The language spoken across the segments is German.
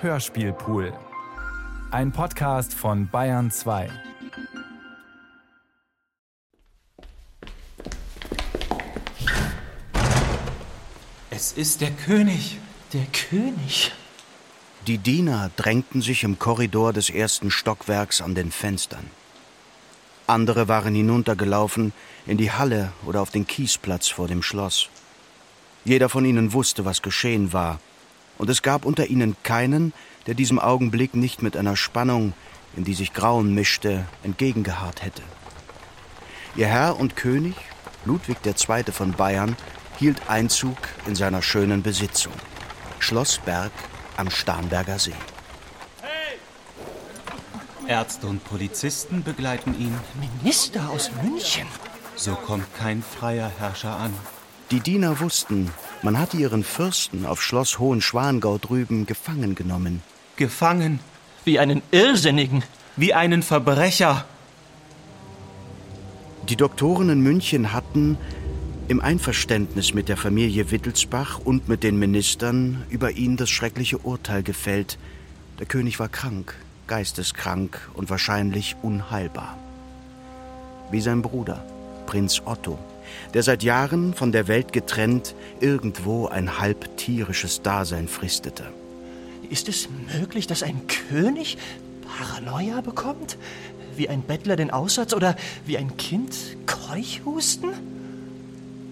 Hörspielpool. Ein Podcast von Bayern 2. Es ist der König. Der König? Die Diener drängten sich im Korridor des ersten Stockwerks an den Fenstern. Andere waren hinuntergelaufen in die Halle oder auf den Kiesplatz vor dem Schloss. Jeder von ihnen wusste, was geschehen war, und es gab unter ihnen keinen, der diesem Augenblick nicht mit einer Spannung, in die sich Grauen mischte, entgegengeharrt hätte. Ihr Herr und König, Ludwig II. von Bayern, hielt Einzug in seiner schönen Besitzung, Schloss Berg am Starnberger See. Ärzte und Polizisten begleiten ihn. Minister aus München? So kommt kein freier Herrscher an. Die Diener wussten, man hatte ihren Fürsten auf Schloss Hohenschwangau drüben gefangen genommen. Gefangen? Wie einen Irrsinnigen. Wie einen Verbrecher. Die Doktoren in München hatten, im Einverständnis mit der Familie Wittelsbach und mit den Ministern, über ihn das schreckliche Urteil gefällt. Der König war krank, geisteskrank und wahrscheinlich unheilbar. Wie sein Bruder, Prinz Otto, der seit Jahren von der Welt getrennt irgendwo ein halb tierisches Dasein fristete. Ist es möglich, dass ein König Paranoia bekommt? Wie ein Bettler den Aussatz oder wie ein Kind Keuchhusten?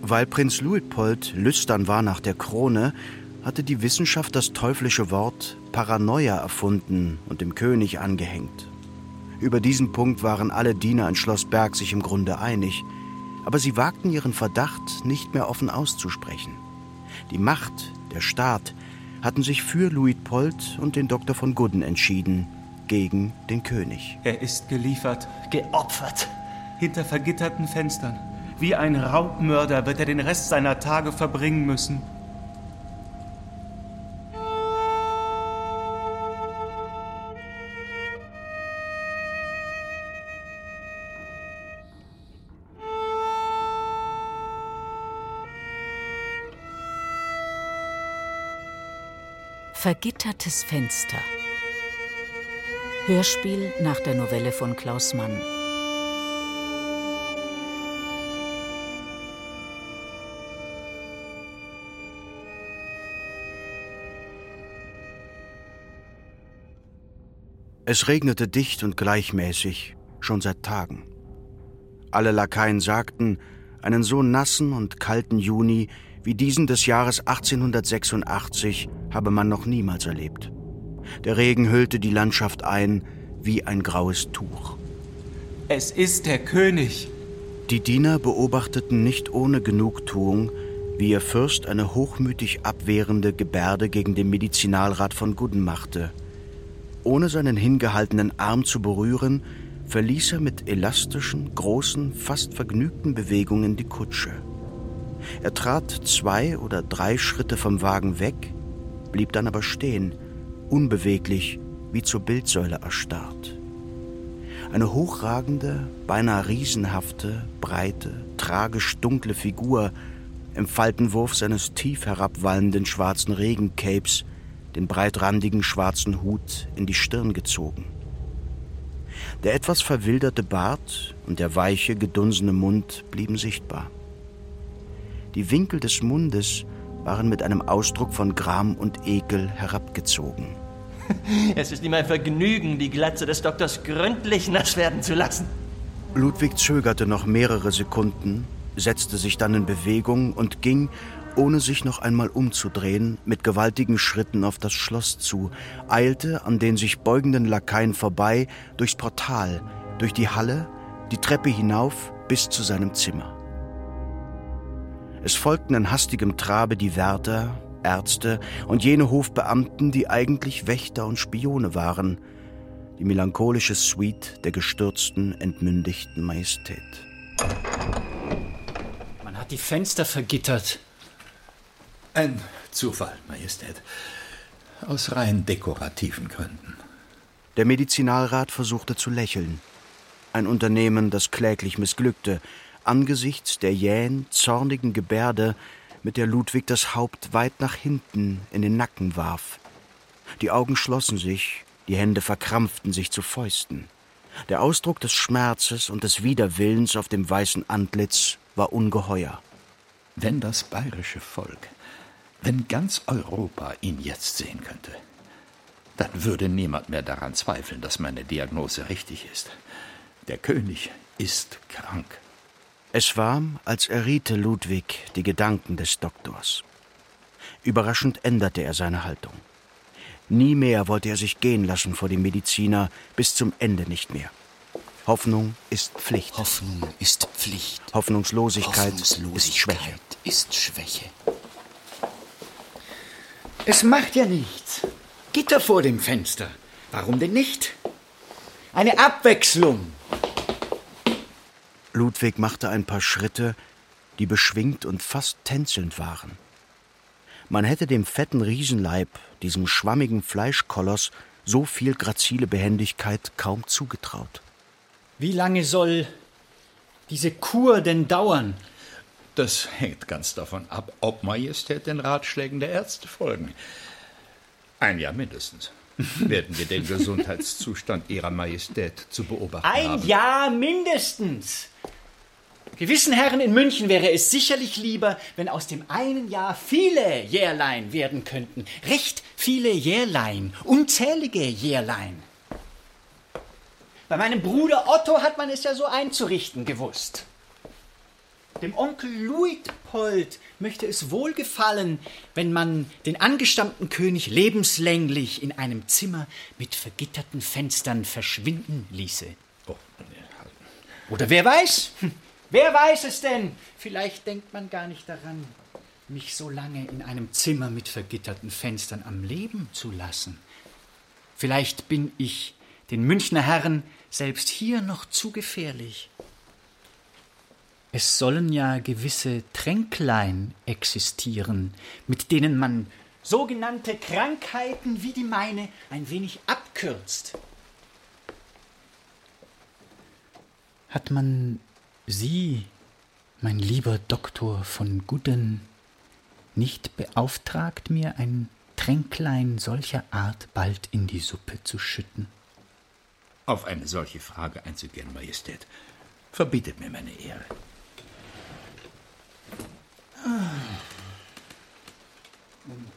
Weil Prinz Luitpold lüstern war nach der Krone, hatte die Wissenschaft das teuflische Wort Paranoia erfunden und dem König angehängt. Über diesen Punkt waren alle Diener in Schloss Berg sich im Grunde einig, aber sie wagten ihren Verdacht nicht mehr offen auszusprechen. Die Macht, der Staat, hatten sich für Luitpold und den Doktor von Gudden entschieden, gegen den König. Er ist geliefert. Geopfert. Hinter vergitterten Fenstern. Wie ein Raubmörder wird er den Rest seiner Tage verbringen müssen. Vergittertes Fenster. Hörspiel nach der Novelle von Klaus Mann. Es regnete dicht und gleichmäßig, schon seit Tagen. Alle Lakaien sagten, einen so nassen und kalten Juni wie diesen des Jahres 1886 habe man noch niemals erlebt. Der Regen hüllte die Landschaft ein wie ein graues Tuch. Es ist der König. Die Diener beobachteten nicht ohne Genugtuung, wie ihr Fürst eine hochmütig abwehrende Gebärde gegen den Medizinalrat von Gudden machte. Ohne seinen hingehaltenen Arm zu berühren, verließ er mit elastischen, großen, fast vergnügten Bewegungen die Kutsche. Er trat zwei oder drei Schritte vom Wagen weg, blieb dann aber stehen, unbeweglich, wie zur Bildsäule erstarrt. Eine hochragende, beinahe riesenhafte, breite, tragisch dunkle Figur im Faltenwurf seines tief herabwallenden schwarzen Regencapes, den breitrandigen schwarzen Hut in die Stirn gezogen. Der etwas verwilderte Bart und der weiche, gedunsene Mund blieben sichtbar. Die Winkel des Mundes waren mit einem Ausdruck von Gram und Ekel herabgezogen. Es ist ihm ein Vergnügen, die Glatze des Doktors gründlich nass werden zu lassen. Ludwig zögerte noch mehrere Sekunden, setzte sich dann in Bewegung und ging, ohne sich noch einmal umzudrehen, mit gewaltigen Schritten auf das Schloss zu, eilte an den sich beugenden Lakaien vorbei, durchs Portal, durch die Halle, die Treppe hinauf bis zu seinem Zimmer. Es folgten in hastigem Trabe die Wärter, Ärzte und jene Hofbeamten, die eigentlich Wächter und Spione waren, die melancholische Suite der gestürzten, entmündigten Majestät. Man hat die Fenster vergittert. Ein Zufall, Majestät. Aus rein dekorativen Gründen. Der Medizinalrat versuchte zu lächeln. Ein Unternehmen, das kläglich missglückte, angesichts der jähen, zornigen Gebärde, mit der Ludwig das Haupt weit nach hinten in den Nacken warf. Die Augen schlossen sich, die Hände verkrampften sich zu Fäusten. Der Ausdruck des Schmerzes und des Widerwillens auf dem weißen Antlitz war ungeheuer. Wenn das bayerische Volk, wenn ganz Europa ihn jetzt sehen könnte, dann würde niemand mehr daran zweifeln, dass meine Diagnose richtig ist. Der König ist krank. Es war, als erriete Ludwig die Gedanken des Doktors. Überraschend änderte er seine Haltung. Nie mehr wollte er sich gehen lassen vor dem Mediziner, bis zum Ende nicht mehr. Hoffnung ist Pflicht. Hoffnung ist Pflicht. Hoffnungslosigkeit, Hoffnungslosigkeit ist Schwäche. Ist Schwäche. Es macht ja nichts. Gitter vor dem Fenster. Warum denn nicht? Eine Abwechslung. Ludwig machte ein paar Schritte, die beschwingt und fast tänzelnd waren. Man hätte dem fetten Riesenleib, diesem schwammigen Fleischkoloss, so viel grazile Behendigkeit kaum zugetraut. Wie lange soll diese Kur denn dauern? Das hängt ganz davon ab, ob Majestät den Ratschlägen der Ärzte folgen. Ein Jahr mindestens werden wir den Gesundheitszustand Ihrer Majestät zu beobachten Ein haben. Jahr mindestens. Gewissen Herren in München wäre es sicherlich lieber, wenn aus dem einen Jahr viele Jährlein werden könnten. Recht viele Jährlein, unzählige Jährlein. Bei meinem Bruder Otto hat man es ja so einzurichten gewusst. Dem Onkel Luitpold möchte es wohlgefallen, wenn man den angestammten König lebenslänglich in einem Zimmer mit vergitterten Fenstern verschwinden ließe. Oh, Oder wer weiß? Wer weiß es denn? Vielleicht denkt man gar nicht daran, mich so lange in einem Zimmer mit vergitterten Fenstern am Leben zu lassen. Vielleicht bin ich den Münchner Herren selbst hier noch zu gefährlich. Es sollen ja gewisse Tränklein existieren, mit denen man sogenannte Krankheiten wie die meine ein wenig abkürzt. Hat man Sie, mein lieber Doktor von Gudden, nicht beauftragt, mir ein Tränklein solcher Art bald in die Suppe zu schütten? Auf eine solche Frage einzugehen, Majestät, verbietet mir meine Ehre. Und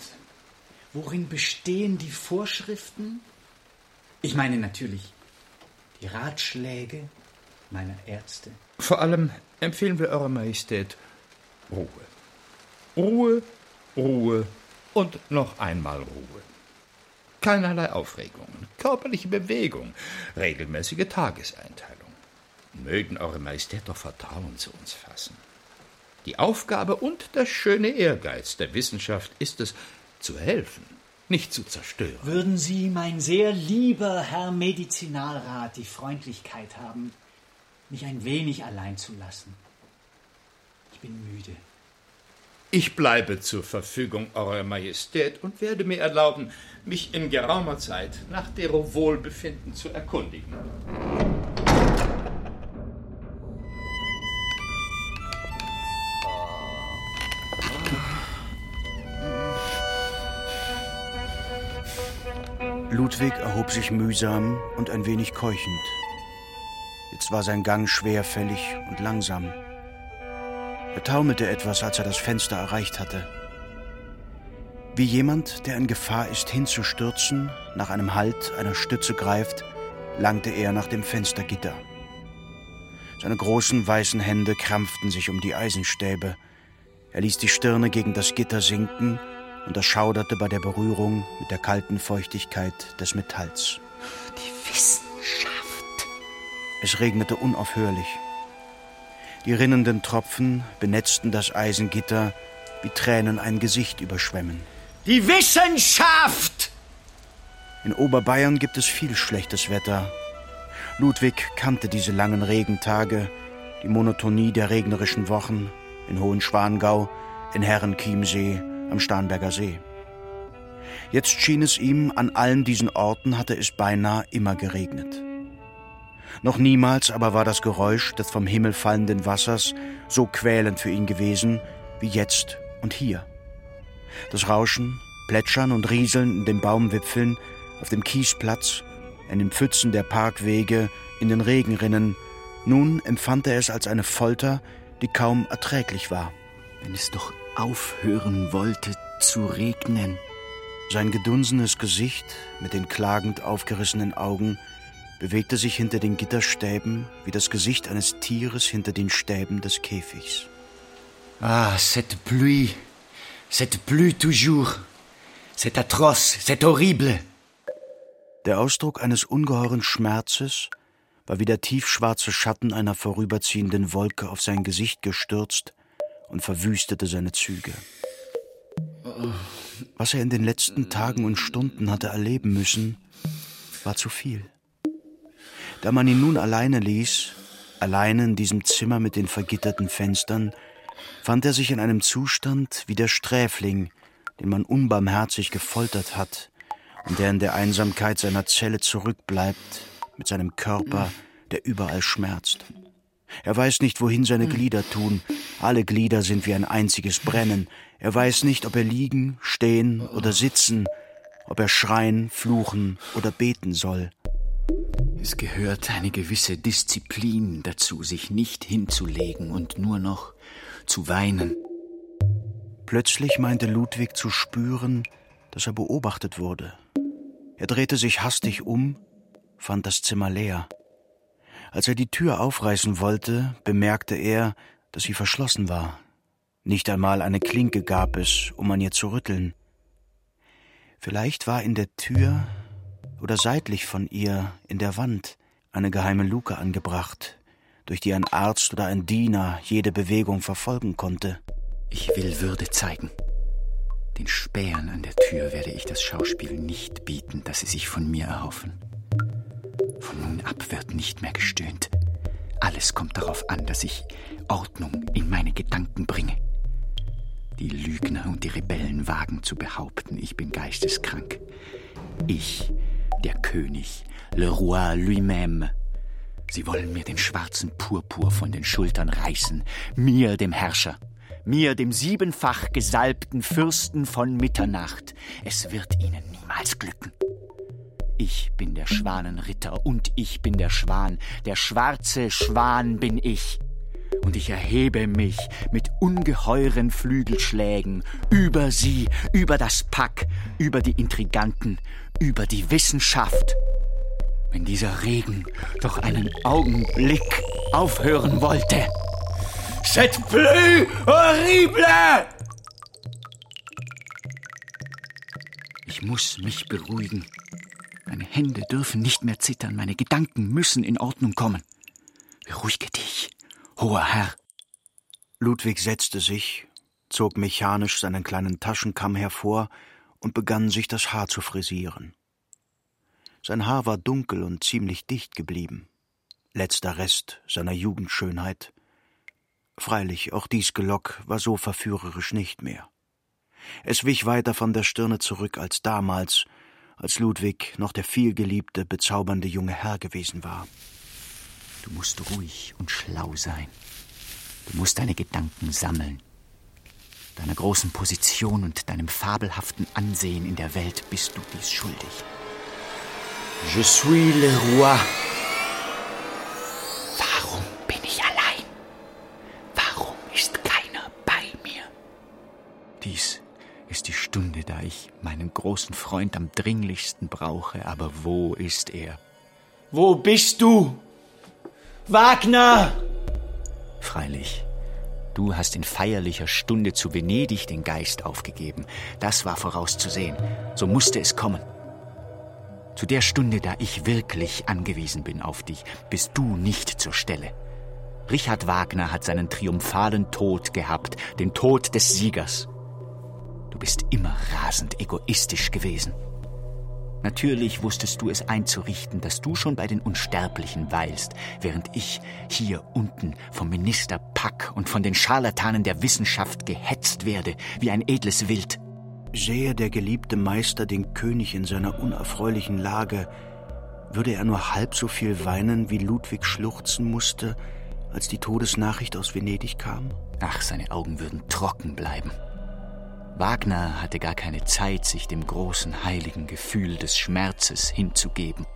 worin bestehen die Vorschriften? Ich meine natürlich die Ratschläge meiner Ärzte. Vor allem empfehlen wir Eurer Majestät Ruhe. Ruhe, Ruhe und noch einmal Ruhe. Keinerlei Aufregungen, körperliche Bewegung, regelmäßige Tageseinteilung. Mögen Eure Majestät doch Vertrauen zu uns fassen. Die Aufgabe und der schöne Ehrgeiz der Wissenschaft ist es, zu helfen, nicht zu zerstören. Würden Sie, mein sehr lieber Herr Medizinalrat, die Freundlichkeit haben, mich ein wenig allein zu lassen? Ich bin müde. Ich bleibe zur Verfügung Eurer Majestät und werde mir erlauben, mich in geraumer Zeit nach dero Wohlbefinden zu erkundigen. Ludwig erhob sich mühsam und ein wenig keuchend. Jetzt war sein Gang schwerfällig und langsam. Er taumelte etwas, als er das Fenster erreicht hatte. Wie jemand, der in Gefahr ist, hinzustürzen, nach einem Halt einer Stütze greift, langte er nach dem Fenstergitter. Seine großen weißen Hände krampften sich um die Eisenstäbe. Er ließ die Stirne gegen das Gitter sinken und er schauderte bei der Berührung mit der kalten Feuchtigkeit des Metalls. Die Wissenschaft. Es regnete unaufhörlich. Die rinnenden Tropfen benetzten das Eisengitter, wie Tränen ein Gesicht überschwemmen. Die Wissenschaft! In Oberbayern gibt es viel schlechtes Wetter. Ludwig kannte diese langen Regentage, die Monotonie der regnerischen Wochen in Hohenschwangau, in Herrenchiemsee, am Starnberger See. Jetzt schien es ihm, an allen diesen Orten hatte es beinahe immer geregnet. Noch niemals aber war das Geräusch des vom Himmel fallenden Wassers so quälend für ihn gewesen wie jetzt und hier. Das Rauschen, Plätschern und Rieseln in den Baumwipfeln, auf dem Kiesplatz, in den Pfützen der Parkwege, in den Regenrinnen. Nun empfand er es als eine Folter, die kaum erträglich war. Wenn es doch aufhören wollte zu regnen. Sein gedunsenes Gesicht mit den klagend aufgerissenen Augen bewegte sich hinter den Gitterstäben wie das Gesicht eines Tieres hinter den Stäben des Käfigs. Ah, cette pluie, cette pluie toujours, c'est atroce, c'est horrible. Der Ausdruck eines ungeheuren Schmerzes war wie der tiefschwarze Schatten einer vorüberziehenden Wolke auf sein Gesicht gestürzt und verwüstete seine Züge. Was er in den letzten Tagen und Stunden hatte erleben müssen, war zu viel. Da man ihn nun alleine ließ, alleine in diesem Zimmer mit den vergitterten Fenstern, fand er sich in einem Zustand wie der Sträfling, den man unbarmherzig gefoltert hat und der in der Einsamkeit seiner Zelle zurückbleibt mit seinem Körper, der überall schmerzt. Er weiß nicht, wohin seine Glieder tun. Alle Glieder sind wie ein einziges Brennen. Er weiß nicht, ob er liegen, stehen oder sitzen, ob er schreien, fluchen oder beten soll. Es gehört eine gewisse Disziplin dazu, sich nicht hinzulegen und nur noch zu weinen. Plötzlich meinte Ludwig zu spüren, dass er beobachtet wurde. Er drehte sich hastig um, fand das Zimmer leer. Als er die Tür aufreißen wollte, bemerkte er, dass sie verschlossen war. Nicht einmal eine Klinke gab es, um an ihr zu rütteln. Vielleicht war in der Tür oder seitlich von ihr in der Wand eine geheime Luke angebracht, durch die ein Arzt oder ein Diener jede Bewegung verfolgen konnte. Ich will Würde zeigen. Den Spähern an der Tür werde ich das Schauspiel nicht bieten, das sie sich von mir erhoffen. Von nun ab wird nicht mehr gestöhnt. Alles kommt darauf an, dass ich Ordnung in meine Gedanken bringe. Die Lügner und die Rebellen wagen zu behaupten, ich bin geisteskrank. Ich, der König, le roi lui-même. Sie wollen mir den schwarzen Purpur von den Schultern reißen, mir, dem Herrscher, mir, dem siebenfach gesalbten Fürsten von Mitternacht. Es wird ihnen niemals glücken. Ich bin der Schwanenritter und ich bin der Schwan. Der schwarze Schwan bin ich. Und ich erhebe mich mit ungeheuren Flügelschlägen über sie, über das Pack, über die Intriganten, über die Wissenschaft. Wenn dieser Regen doch einen Augenblick aufhören wollte. C'est plus horrible! Ich muss mich beruhigen. Meine Hände dürfen nicht mehr zittern, meine Gedanken müssen in Ordnung kommen. Beruhige dich, hoher Herr. Ludwig setzte sich, zog mechanisch seinen kleinen Taschenkamm hervor und begann sich das Haar zu frisieren. Sein Haar war dunkel und ziemlich dicht geblieben, letzter Rest seiner Jugendschönheit. Freilich, auch dies Gelock war so verführerisch nicht mehr. Es wich weiter von der Stirne zurück als damals, als Ludwig noch der vielgeliebte, bezaubernde junge Herr gewesen war. Du musst ruhig und schlau sein. Du musst deine Gedanken sammeln. Deiner großen Position und deinem fabelhaften Ansehen in der Welt bist du dies schuldig. Je suis le roi. Warum bin ich allein? Warum ist keiner bei mir? Dies ist die Stunde, da ich meinen großen Freund am dringlichsten brauche. Aber wo ist er? Wo bist du? Wagner! Freilich, du hast in feierlicher Stunde zu Venedig den Geist aufgegeben. Das war vorauszusehen. So musste es kommen. Zu der Stunde, da ich wirklich angewiesen bin auf dich, bist du nicht zur Stelle. Richard Wagner hat seinen triumphalen Tod gehabt, den Tod des Siegers. Du bist immer rasend egoistisch gewesen. Natürlich wusstest du es einzurichten, dass du schon bei den Unsterblichen weilst, während ich hier unten vom Minister Pack und von den Scharlatanen der Wissenschaft gehetzt werde, wie ein edles Wild. Sähe der geliebte Meister den König in seiner unerfreulichen Lage, würde er nur halb so viel weinen, wie Ludwig schluchzen musste, als die Todesnachricht aus Venedig kam? Ach, seine Augen würden trocken bleiben. Wagner hatte gar keine Zeit, sich dem großen heiligen Gefühl des Schmerzes hinzugeben.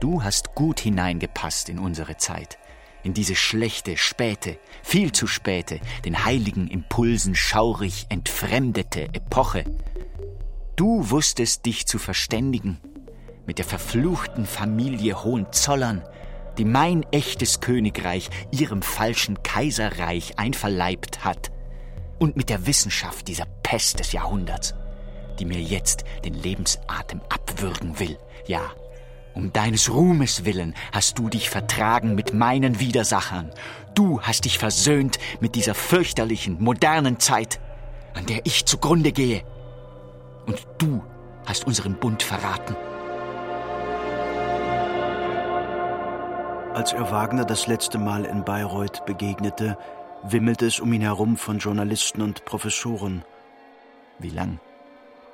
Du hast gut hineingepasst in unsere Zeit, in diese schlechte, späte, viel zu späte, den heiligen Impulsen schaurig entfremdete Epoche. Du wusstest dich zu verständigen mit der verfluchten Familie Hohenzollern, die mein echtes Königreich ihrem falschen Kaiserreich einverleibt hat, und mit der Wissenschaft dieser Pest des Jahrhunderts, die mir jetzt den Lebensatem abwürgen will. Ja, um deines Ruhmes willen hast du dich vertragen mit meinen Widersachern. Du hast dich versöhnt mit dieser fürchterlichen, modernen Zeit, an der ich zugrunde gehe. Und du hast unseren Bund verraten. Als er Wagner das letzte Mal in Bayreuth begegnete, wimmelte es um ihn herum von Journalisten und Professoren. Wie lang?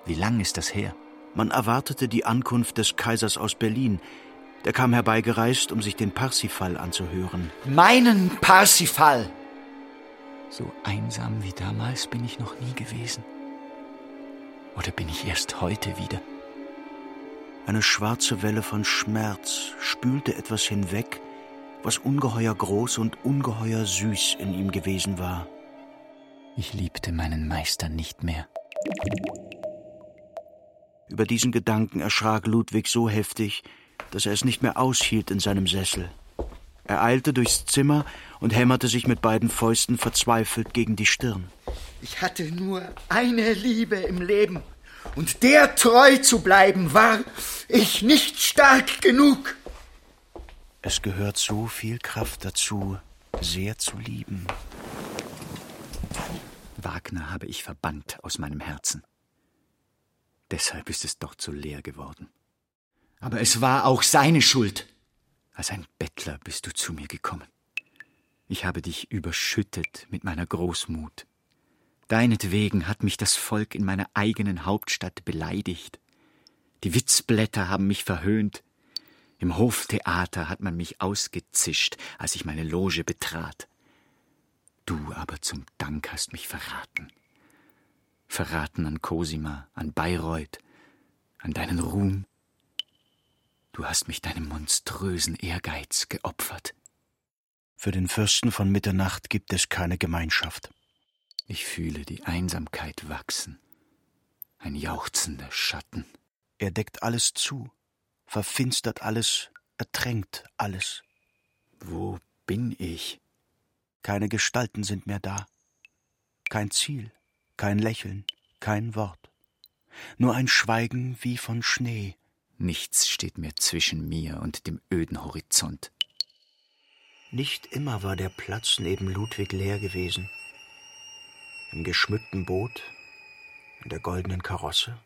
Wie lang ist das her? Man erwartete die Ankunft des Kaisers aus Berlin. Der kam herbeigereist, um sich den Parsifal anzuhören. Meinen Parsifal! So einsam wie damals bin ich noch nie gewesen. Oder bin ich erst heute wieder? Eine schwarze Welle von Schmerz spülte etwas hinweg, was ungeheuer groß und ungeheuer süß in ihm gewesen war. Ich liebte meinen Meister nicht mehr. Über diesen Gedanken erschrak Ludwig so heftig, dass er es nicht mehr aushielt in seinem Sessel. Er eilte durchs Zimmer und hämmerte sich mit beiden Fäusten verzweifelt gegen die Stirn. Ich hatte nur eine Liebe im Leben, und der treu zu bleiben war ich nicht stark genug. Es gehört so viel Kraft dazu, sehr zu lieben. Wagner habe ich verbannt aus meinem Herzen. Deshalb ist es dort so leer geworden. Aber es war auch seine Schuld. Als ein Bettler bist du zu mir gekommen. Ich habe dich überschüttet mit meiner Großmut. Deinetwegen hat mich das Volk in meiner eigenen Hauptstadt beleidigt. Die Witzblätter haben mich verhöhnt, im Hoftheater hat man mich ausgezischt, als ich meine Loge betrat. Du aber zum Dank hast mich verraten. Verraten an Cosima, an Bayreuth, an deinen Ruhm. Du hast mich deinem monströsen Ehrgeiz geopfert. Für den Fürsten von Mitternacht gibt es keine Gemeinschaft. Ich fühle die Einsamkeit wachsen, ein jauchzender Schatten. Er deckt alles zu, verfinstert alles, ertränkt alles. Wo bin ich? Keine Gestalten sind mehr da. Kein Ziel, kein Lächeln, kein Wort. Nur ein Schweigen wie von Schnee. Nichts steht mehr zwischen mir und dem öden Horizont. Nicht immer war der Platz neben Ludwig leer gewesen. Im geschmückten Boot, in der goldenen Karosse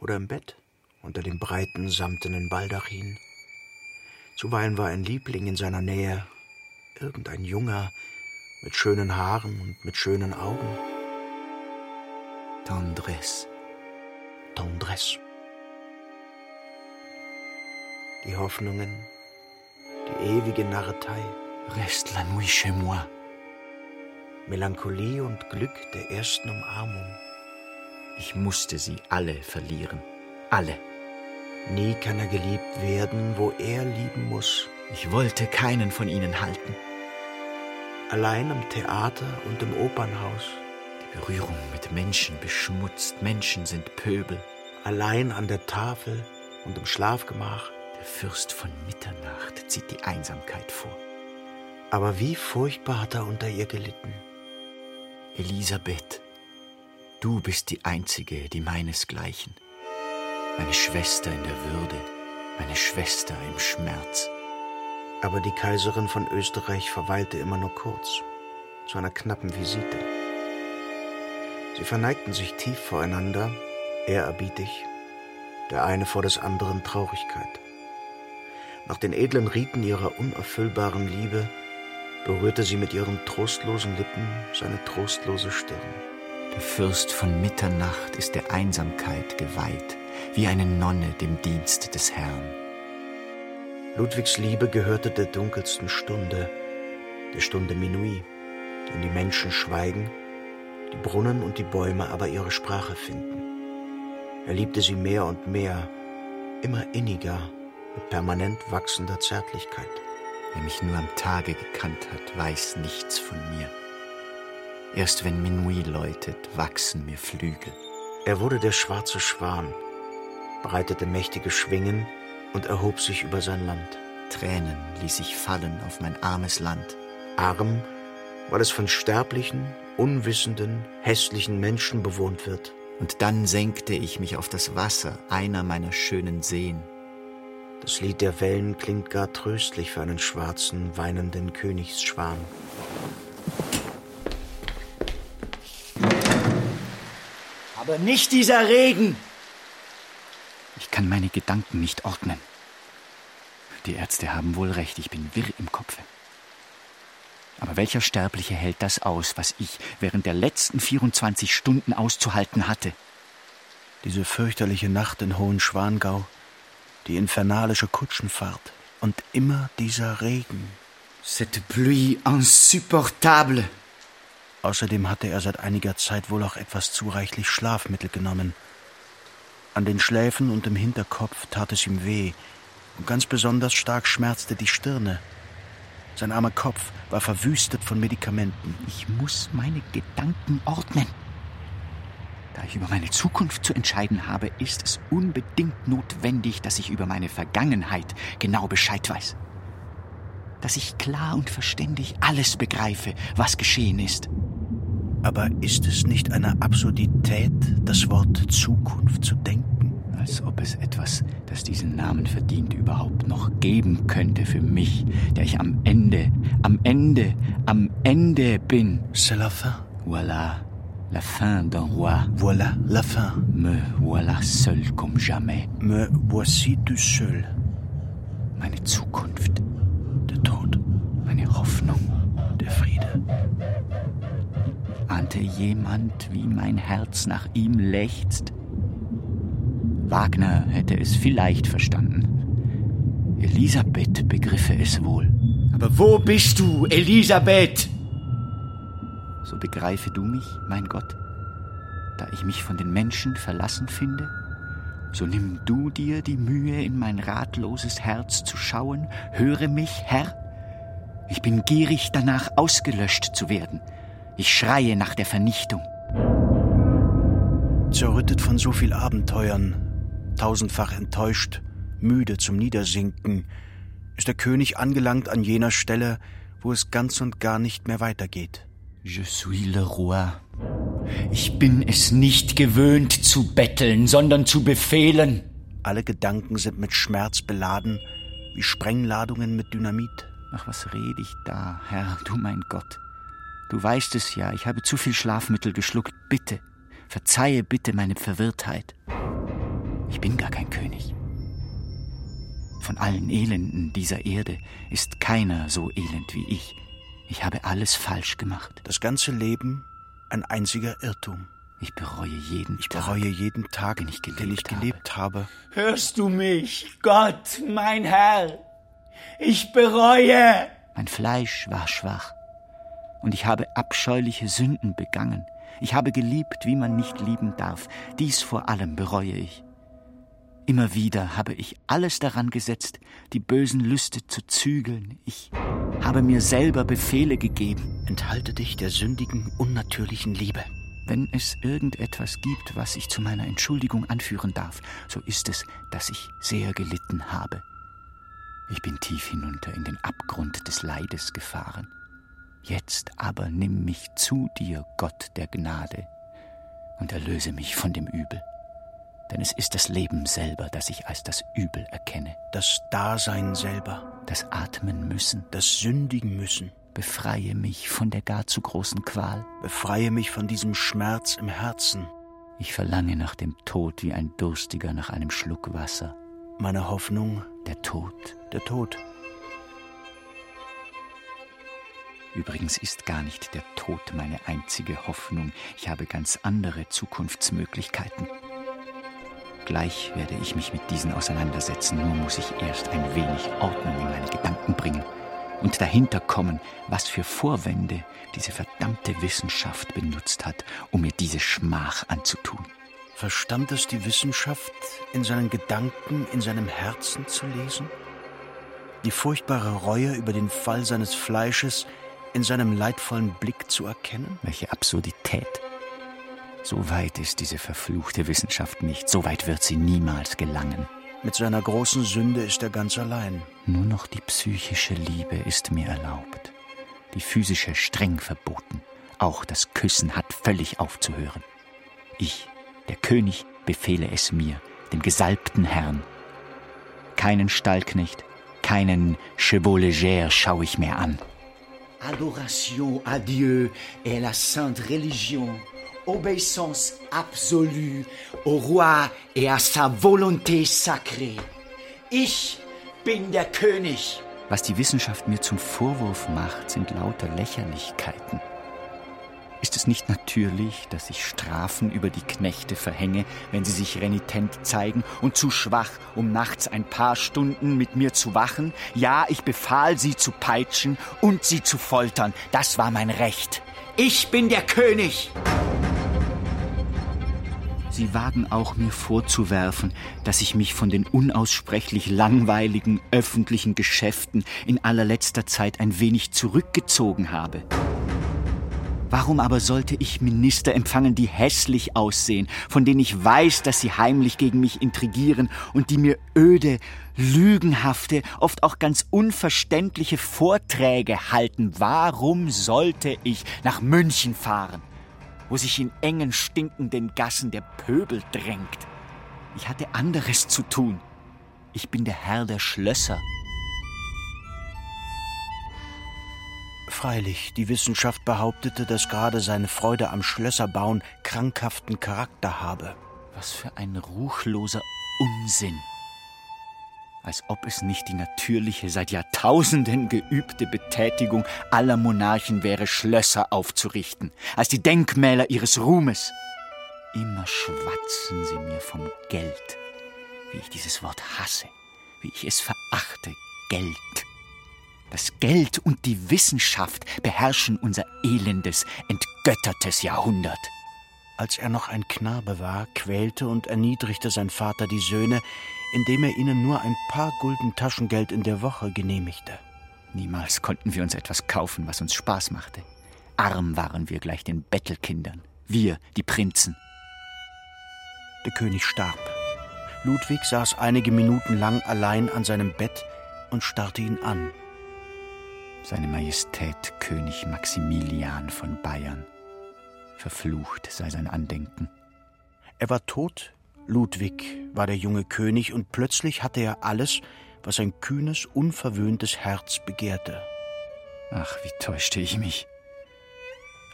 oder im Bett unter dem breiten samtenen Baldachin. Zuweilen war ein Liebling in seiner Nähe, irgendein Junger mit schönen Haaren und mit schönen Augen. Tendresse. Tendresse. Die Hoffnungen, die ewige Narretei. Reste la nuit chez moi. Melancholie und Glück der ersten Umarmung. Ich musste sie alle verlieren. Alle. Nie kann er geliebt werden, wo er lieben muss. Ich wollte keinen von ihnen halten. Allein im Theater und im Opernhaus. Die Berührung mit Menschen beschmutzt. Menschen sind Pöbel. Allein an der Tafel und im Schlafgemach. Der Fürst von Mitternacht zieht die Einsamkeit vor. Aber wie furchtbar hat er unter ihr gelitten. Elisabeth, du bist die Einzige, die meinesgleichen meine Schwester in der Würde, meine Schwester im Schmerz. Aber die Kaiserin von Österreich verweilte immer nur kurz, zu einer knappen Visite. Sie verneigten sich tief voreinander, ehrerbietig, der eine vor des anderen Traurigkeit. Nach den edlen Riten ihrer unerfüllbaren Liebe berührte sie mit ihren trostlosen Lippen seine trostlose Stirn. Der Fürst von Mitternacht ist der Einsamkeit geweiht wie eine Nonne dem Dienst des Herrn. Ludwigs Liebe gehörte der dunkelsten Stunde, der Stunde Minuit, in die Menschen schweigen, die Brunnen und die Bäume aber ihre Sprache finden. Er liebte sie mehr und mehr, immer inniger, mit permanent wachsender Zärtlichkeit. Wer mich nur am Tage gekannt hat, weiß nichts von mir. Erst wenn Minuit läutet, wachsen mir Flügel. Er wurde der schwarze Schwan, breitete mächtige Schwingen und erhob sich über sein Land. Tränen ließ ich fallen auf mein armes Land. Arm, weil es von sterblichen, unwissenden, hässlichen Menschen bewohnt wird. Und dann senkte ich mich auf das Wasser einer meiner schönen Seen. Das Lied der Wellen klingt gar tröstlich für einen schwarzen, weinenden Königsschwan. Aber nicht dieser Regen. Ich kann meine Gedanken nicht ordnen. Die Ärzte haben wohl recht, ich bin wirr im Kopfe. Aber welcher Sterbliche hält das aus, was ich während der letzten 24 Stunden auszuhalten hatte? Diese fürchterliche Nacht in Hohenschwangau, die infernalische Kutschenfahrt und immer dieser Regen. Cette pluie insupportable. Außerdem hatte er seit einiger Zeit wohl auch etwas zu reichlich Schlafmittel genommen. An den Schläfen und im Hinterkopf tat es ihm weh, und ganz besonders stark schmerzte die Stirne. Sein armer Kopf war verwüstet von Medikamenten. Ich muss meine Gedanken ordnen. Da ich über meine Zukunft zu entscheiden habe, ist es unbedingt notwendig, dass ich über meine Vergangenheit genau Bescheid weiß. Dass ich klar und verständig alles begreife, was geschehen ist. Aber ist es nicht eine Absurdität, das Wort Zukunft zu denken? Als ob es etwas, das diesen Namen verdient, überhaupt noch geben könnte für mich, der ich am Ende, am Ende, am Ende bin. C'est la fin. Voilà, la fin d'un roi. Voilà la fin. Me voilà seul comme jamais. Me voici tout seul. Meine Zukunft. Der Tod. Meine Hoffnung. Der Friede. Ahnte jemand, wie mein Herz nach ihm lechzt? Wagner hätte es vielleicht verstanden. Elisabeth begriffe es wohl. Aber wo bist du, Elisabeth? So begreife du mich, mein Gott, da ich mich von den Menschen verlassen finde? So nimm du dir die Mühe, in mein ratloses Herz zu schauen, höre mich, Herr. Ich bin gierig danach, ausgelöscht zu werden. Ich schreie nach der Vernichtung. Zerrüttet von so viel Abenteuern, tausendfach enttäuscht, müde zum Niedersinken, ist der König angelangt an jener Stelle, wo es ganz und gar nicht mehr weitergeht. Je suis le roi. Ich bin es nicht gewöhnt zu betteln, sondern zu befehlen. Alle Gedanken sind mit Schmerz beladen, wie Sprengladungen mit Dynamit. Ach, was rede ich da, Herr, du mein Gott. Du weißt es ja, ich habe zu viel Schlafmittel geschluckt. Bitte, verzeihe bitte meine Verwirrtheit. Ich bin gar kein König. Von allen Elenden dieser Erde ist keiner so elend wie ich. Ich habe alles falsch gemacht. Das ganze Leben ein einziger Irrtum. Ich bereue jeden Ich Tag. bereue jeden Tag, den ich gelebt den ich gelebt habe. Hörst du mich, Gott, mein Herr? Ich bereue. Mein Fleisch war schwach. Und ich habe abscheuliche Sünden begangen. Ich habe geliebt, wie man nicht lieben darf. Dies vor allem bereue ich. Immer wieder habe ich alles daran gesetzt, die bösen Lüste zu zügeln. Ich habe mir selber Befehle gegeben. Enthalte dich der sündigen, unnatürlichen Liebe. Wenn es irgendetwas gibt, was ich zu meiner Entschuldigung anführen darf, so ist es, dass ich sehr gelitten habe. Ich bin tief hinunter in den Abgrund des Leides gefahren. Jetzt aber nimm mich zu dir, Gott der Gnade, und erlöse mich von dem Übel. Denn es ist das Leben selber, das ich als das Übel erkenne. Das Dasein selber, Das Atmen müssen das Sündigen müssen. befreie mich von der gar zu großen Qual. Befreie mich von diesem Schmerz im Herzen. Ich verlange nach dem Tod wie ein Durstiger nach einem Schluck Wasser. Meine Hoffnung, Der Tod. der Tod. Übrigens ist gar nicht der Tod meine einzige Hoffnung. Ich habe ganz andere Zukunftsmöglichkeiten. Gleich werde ich mich mit diesen auseinandersetzen, nur muss ich erst ein wenig Ordnung in meine Gedanken bringen. und dahinter kommen, was für Vorwände diese verdammte Wissenschaft benutzt hat, um mir diese Schmach anzutun. Verstand es die Wissenschaft, in seinen Gedanken, in seinem Herzen zu lesen? Die furchtbare Reue über den Fall seines Fleisches in seinem leidvollen Blick zu erkennen? Welche Absurdität. So weit ist diese verfluchte Wissenschaft nicht, so weit wird sie niemals gelangen. Mit seiner großen Sünde ist er ganz allein. Nur noch die psychische Liebe ist mir erlaubt, die physische streng verboten. Auch das Küssen hat völlig aufzuhören. Ich, der König, befehle es mir, dem gesalbten Herrn. Keinen Stallknecht, keinen Chevaux léger schaue ich mehr an. Adoration à Dieu et la sainte religion. Obéissance absolue au roi et à sa volonté sacrée. Ich bin der König. Was die Wissenschaft mir zum Vorwurf macht, sind lauter Lächerlichkeiten. Ist es nicht natürlich, dass ich Strafen über die Knechte verhänge, wenn sie sich renitent zeigen und zu schwach, um nachts ein paar Stunden mit mir zu wachen? Ja, ich befahl sie zu peitschen und sie zu foltern. Das war mein Recht. Ich bin der König. Sie wagen auch mir vorzuwerfen, dass ich mich von den unaussprechlich langweiligen öffentlichen Geschäften in allerletzter Zeit ein wenig zurückgezogen habe. Warum aber sollte ich Minister empfangen, die hässlich aussehen, von denen ich weiß, dass sie heimlich gegen mich intrigieren und die mir öde, lügenhafte, oft auch ganz unverständliche Vorträge halten? Warum sollte ich nach München fahren, wo sich in engen, stinkenden Gassen der Pöbel drängt? Ich hatte anderes zu tun. Ich bin der Herr der Schlösser. Freilich, die Wissenschaft behauptete, dass gerade seine Freude am Schlösserbauen krankhaften Charakter habe. Was für ein ruchloser Unsinn. Als ob es nicht die natürliche, seit Jahrtausenden geübte Betätigung aller Monarchen wäre, Schlösser aufzurichten, als die Denkmäler ihres Ruhmes. Immer schwatzen sie mir vom Geld, wie ich dieses Wort hasse, wie ich es verachte, Geld. Das Geld und die Wissenschaft beherrschen unser elendes, entgöttertes Jahrhundert. Als er noch ein Knabe war, quälte und erniedrigte sein Vater die Söhne, indem er ihnen nur ein paar Gulden Taschengeld in der Woche genehmigte. Niemals konnten wir uns etwas kaufen, was uns Spaß machte. Arm waren wir gleich den Bettelkindern, wir, die Prinzen. Der König starb. Ludwig saß einige Minuten lang allein an seinem Bett und starrte ihn an. Seine Majestät König Maximilian von Bayern. Verflucht sei sein Andenken. Er war tot, Ludwig war der junge König, und plötzlich hatte er alles, was ein kühnes, unverwöhntes Herz begehrte. Ach, wie täuschte ich mich.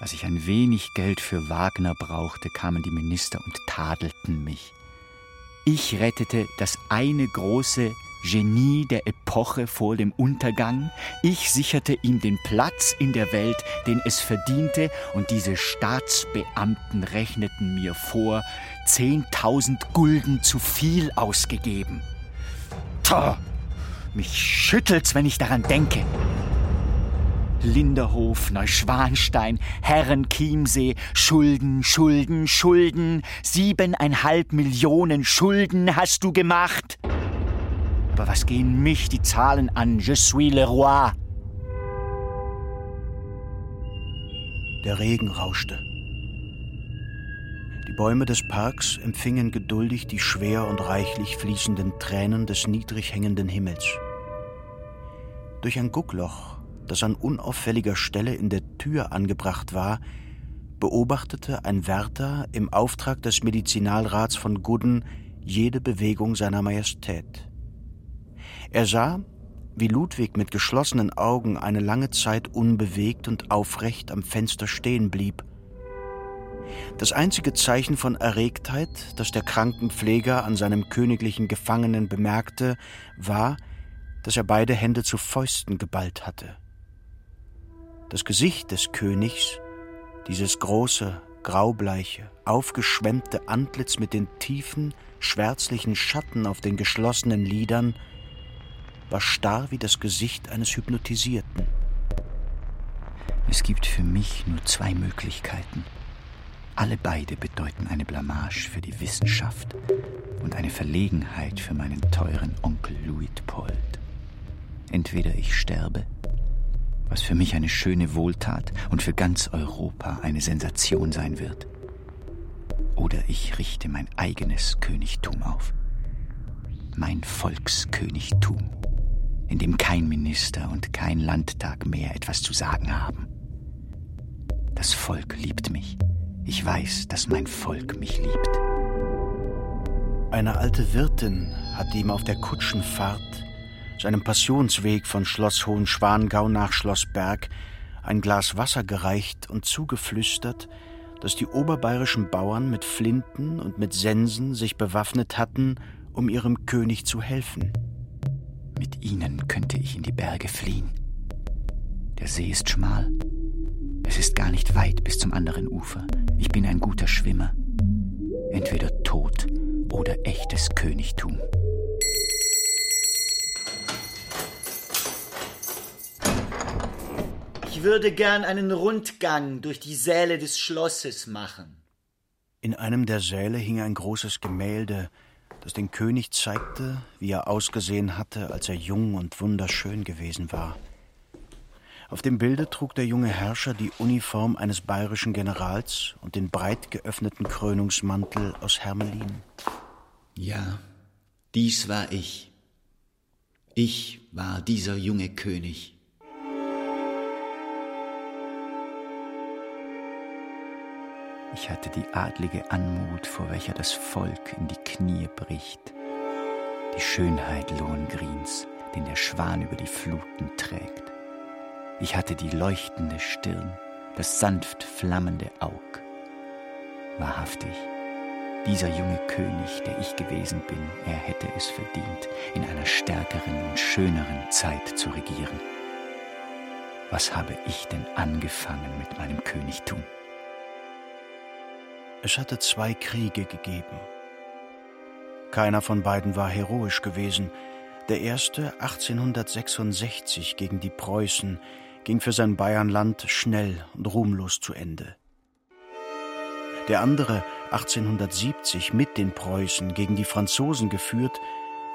Als ich ein wenig Geld für Wagner brauchte, kamen die Minister und tadelten mich. Ich rettete das eine große Genie der Epoche vor dem Untergang. Ich sicherte ihm den Platz in der Welt, den es verdiente, und diese Staatsbeamten rechneten mir vor, zehntausend Gulden zu viel ausgegeben. Tja, mich schüttelt's, wenn ich daran denke. Linderhof, Neuschwanstein, Herrenchiemsee, Schulden, Schulden, Schulden, siebeneinhalb Millionen Schulden hast du gemacht. Aber was gehen mich die Zahlen an? Je suis le roi. Der Regen rauschte. Die Bäume des Parks empfingen geduldig die schwer und reichlich fließenden Tränen des niedrig hängenden Himmels. Durch ein Guckloch, das an unauffälliger Stelle in der Tür angebracht war, beobachtete ein Wärter im Auftrag des Medizinalrats von Gudden jede Bewegung seiner Majestät. Er sah, wie Ludwig mit geschlossenen Augen eine lange Zeit unbewegt und aufrecht am Fenster stehen blieb. Das einzige Zeichen von Erregtheit, das der Krankenpfleger an seinem königlichen Gefangenen bemerkte, war, dass er beide Hände zu Fäusten geballt hatte. Das Gesicht des Königs, dieses große, graubleiche, aufgeschwemmte Antlitz mit den tiefen, schwärzlichen Schatten auf den geschlossenen Lidern, war starr wie das Gesicht eines Hypnotisierten. Es gibt für mich nur zwei Möglichkeiten. Alle beide bedeuten eine Blamage für die Wissenschaft und eine Verlegenheit für meinen teuren Onkel Luitpold. Entweder ich sterbe, was für mich eine schöne Wohltat und für ganz Europa eine Sensation sein wird, oder ich richte mein eigenes Königtum auf. Mein Volkskönigtum, in dem kein Minister und kein Landtag mehr etwas zu sagen haben. Das Volk liebt mich. Ich weiß, dass mein Volk mich liebt. Eine alte Wirtin hatte ihm auf der Kutschenfahrt, seinem Passionsweg von Schloss Hohenschwangau nach Schloss Berg, ein Glas Wasser gereicht und zugeflüstert, dass die oberbayerischen Bauern mit Flinten und mit Sensen sich bewaffnet hatten, um ihrem König zu helfen. Mit ihnen könnte ich in die Berge fliehen. Der See ist schmal. Es ist gar nicht weit bis zum anderen Ufer. Ich bin ein guter Schwimmer. Entweder Tod oder echtes Königtum. Ich würde gern einen Rundgang durch die Säle des Schlosses machen. In einem der Säle hing ein großes Gemälde, das den König zeigte, wie er ausgesehen hatte, als er jung und wunderschön gewesen war. Auf dem Bilde trug der junge Herrscher die Uniform eines bayerischen Generals und den breit geöffneten Krönungsmantel aus Hermelin. Ja, dies war ich. Ich war dieser junge König. Ich hatte die adlige Anmut, vor welcher das Volk in die Knie bricht. Die Schönheit Lohengrins, den der Schwan über die Fluten trägt. Ich hatte die leuchtende Stirn, das sanft flammende Aug. Wahrhaftig, dieser junge König, der ich gewesen bin, er hätte es verdient, in einer stärkeren und schöneren Zeit zu regieren. Was habe ich denn angefangen mit meinem Königtum? Es hatte zwei Kriege gegeben. Keiner von beiden war heroisch gewesen. Der erste 1866 gegen die Preußen ging für sein Bayernland schnell und ruhmlos zu Ende. Der andere 1870 mit den Preußen gegen die Franzosen geführt,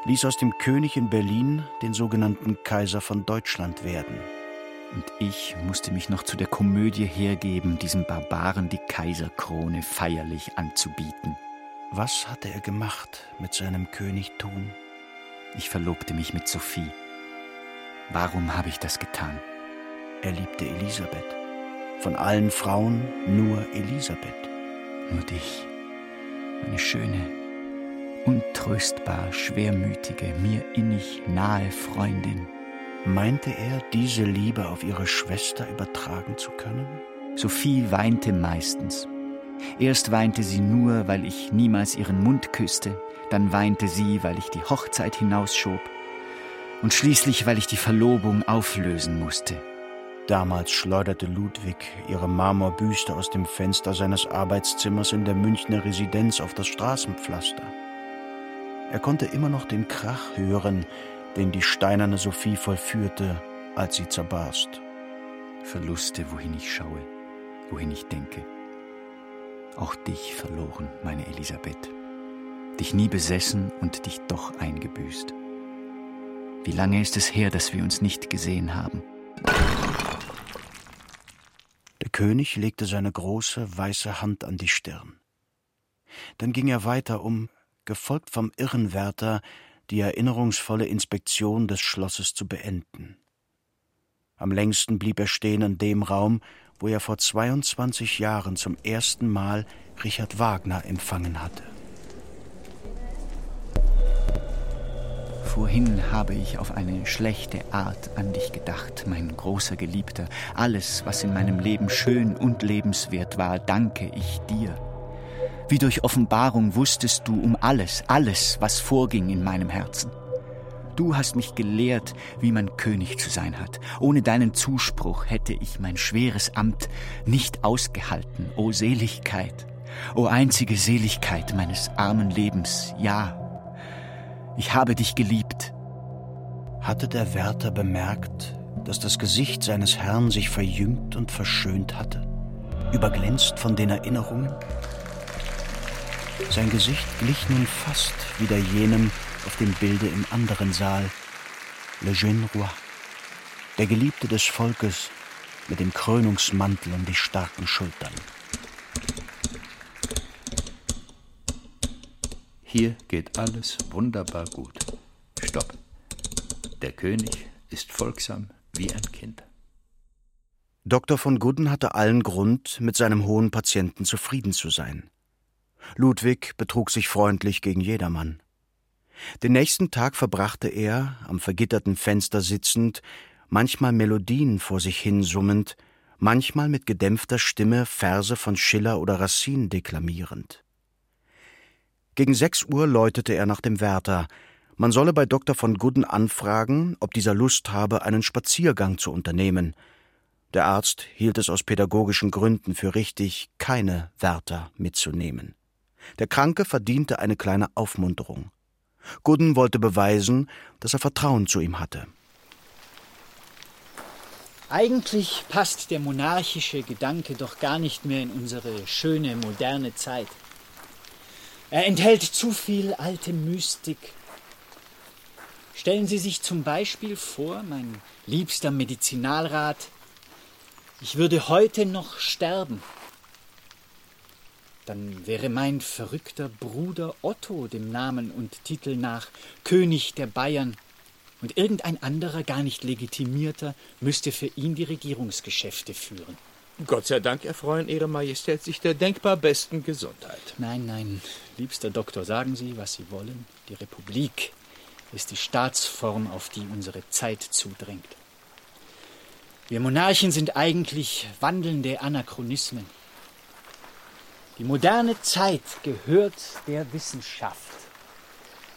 ließ aus dem König in Berlin den sogenannten Kaiser von Deutschland werden. Und ich musste mich noch zu der Komödie hergeben, diesem Barbaren die Kaiserkrone feierlich anzubieten. Was hatte er gemacht mit seinem Königtum? Ich verlobte mich mit Sophie. Warum habe ich das getan? Er liebte Elisabeth. Von allen Frauen nur Elisabeth. Nur dich, meine schöne, untröstbar schwermütige, mir innig nahe Freundin. Meinte er, diese Liebe auf ihre Schwester übertragen zu können? Sophie weinte meistens. Erst weinte sie nur, weil ich niemals ihren Mund küsste, dann weinte sie, weil ich die Hochzeit hinausschob und schließlich, weil ich die Verlobung auflösen musste. Damals schleuderte Ludwig ihre Marmorbüste aus dem Fenster seines Arbeitszimmers in der Münchner Residenz auf das Straßenpflaster. Er konnte immer noch den Krach hören, den die steinerne Sophie vollführte, als sie zerbarst. Verluste, wohin ich schaue, wohin ich denke. Auch dich verloren, meine Elisabeth. Dich nie besessen und dich doch eingebüßt. Wie lange ist es her, dass wir uns nicht gesehen haben? Der König legte seine große, weiße Hand an die Stirn. Dann ging er weiter, um, gefolgt vom Irrenwärter, die erinnerungsvolle Inspektion des Schlosses zu beenden. Am längsten blieb er stehen in dem Raum, wo er vor 22 Jahren zum ersten Mal Richard Wagner empfangen hatte. Vorhin habe ich auf eine schlechte Art an dich gedacht, mein großer Geliebter. Alles, was in meinem Leben schön und lebenswert war, danke ich dir. Wie durch Offenbarung wusstest du um alles, alles, was vorging in meinem Herzen. Du hast mich gelehrt, wie man König zu sein hat. Ohne deinen Zuspruch hätte ich mein schweres Amt nicht ausgehalten. O Seligkeit, o einzige Seligkeit meines armen Lebens, ja, ich habe dich geliebt. Hatte der Wärter bemerkt, dass das Gesicht seines Herrn sich verjüngt und verschönt hatte, überglänzt von den Erinnerungen? Sein Gesicht glich nun fast wieder jenem auf dem Bilde im anderen Saal, Le Jeune Roi, der Geliebte des Volkes mit dem Krönungsmantel um die starken Schultern. Hier geht alles wunderbar gut. Stopp. Der König ist folgsam wie ein Kind. Dr. von Gudden hatte allen Grund, mit seinem hohen Patienten zufrieden zu sein. Ludwig betrug sich freundlich gegen jedermann. Den nächsten Tag verbrachte er, am vergitterten Fenster sitzend, manchmal Melodien vor sich hinsummend, manchmal mit gedämpfter Stimme Verse von Schiller oder Racine deklamierend. Gegen sechs Uhr läutete er nach dem Wärter. Man solle bei Dr. von Gudden anfragen, ob dieser Lust habe, einen Spaziergang zu unternehmen. Der Arzt hielt es aus pädagogischen Gründen für richtig, keine Wärter mitzunehmen. Der Kranke verdiente eine kleine Aufmunterung. Gudden wollte beweisen, dass er Vertrauen zu ihm hatte. Eigentlich passt der monarchische Gedanke doch gar nicht mehr in unsere schöne moderne Zeit. Er enthält zu viel alte Mystik. Stellen Sie sich zum Beispiel vor, mein liebster Medizinalrat, ich würde heute noch sterben. Dann wäre mein verrückter Bruder Otto dem Namen und Titel nach König der Bayern, und irgendein anderer, gar nicht legitimierter, müsste für ihn die Regierungsgeschäfte führen. Gott sei Dank erfreuen Ihre Majestät sich der denkbar besten Gesundheit. Nein, nein, liebster Doktor, sagen Sie, was Sie wollen. Die Republik ist die Staatsform, auf die unsere Zeit zudrängt. Wir Monarchen sind eigentlich wandelnde Anachronismen. Die moderne Zeit gehört der Wissenschaft.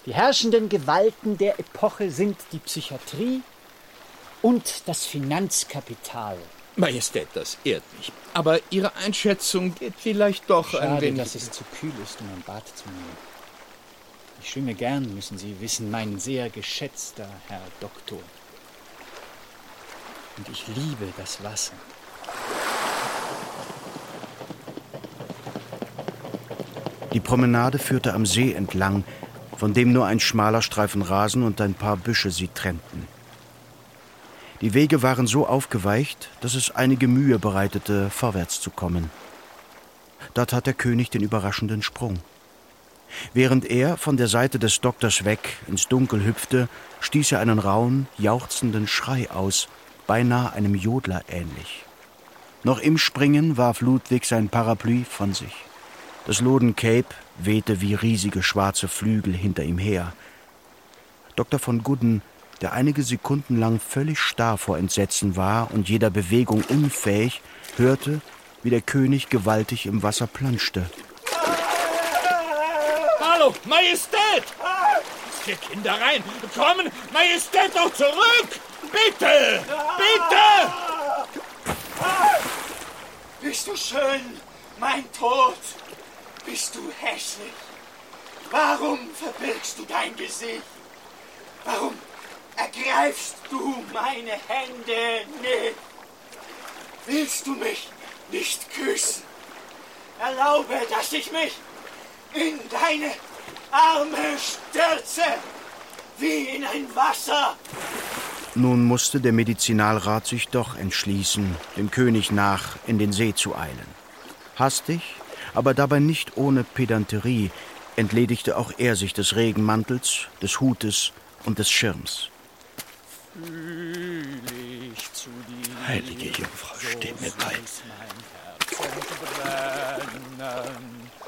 Die herrschenden Gewalten der Epoche sind die Psychiatrie und das Finanzkapital. Majestät, das ehrt mich. Aber Ihre Einschätzung geht vielleicht doch Schade, ein wenig. dass es zu kühl ist, um ein Bad zu nehmen. Ich schwimme gern, müssen Sie wissen, mein sehr geschätzter Herr Doktor. Und ich liebe das Wasser. Die Promenade führte am See entlang, von dem nur ein schmaler Streifen Rasen und ein paar Büsche sie trennten. Die Wege waren so aufgeweicht, dass es einige Mühe bereitete, vorwärts zu kommen. Da tat der König den überraschenden Sprung. Während er von der Seite des Doktors weg ins Dunkel hüpfte, stieß er einen rauen, jauchzenden Schrei aus, beinahe einem Jodler ähnlich. Noch im Springen warf Ludwig sein Parapluie von sich. Das Loden Cape wehte wie riesige schwarze Flügel hinter ihm her. Dr. von Gudden, der einige Sekunden lang völlig starr vor Entsetzen war und jeder Bewegung unfähig, hörte, wie der König gewaltig im Wasser planschte. Hallo, Majestät! Vier Kinder rein! Kommen! Majestät, doch zurück! Bitte! Bitte! Bist du schön, mein Tod? Bist du hässlich? Warum verbirgst du dein Gesicht? Warum ergreifst du meine Hände nicht? Willst du mich nicht küssen? Erlaube, dass ich mich in deine Arme stürze, wie in ein Wasser. Nun musste der Medizinalrat sich doch entschließen, dem König nach in den See zu eilen. Hastig, aber dabei nicht ohne Pedanterie, entledigte auch er sich des Regenmantels, des Hutes und des Schirms. Heilige Jungfrau, steh mir bei.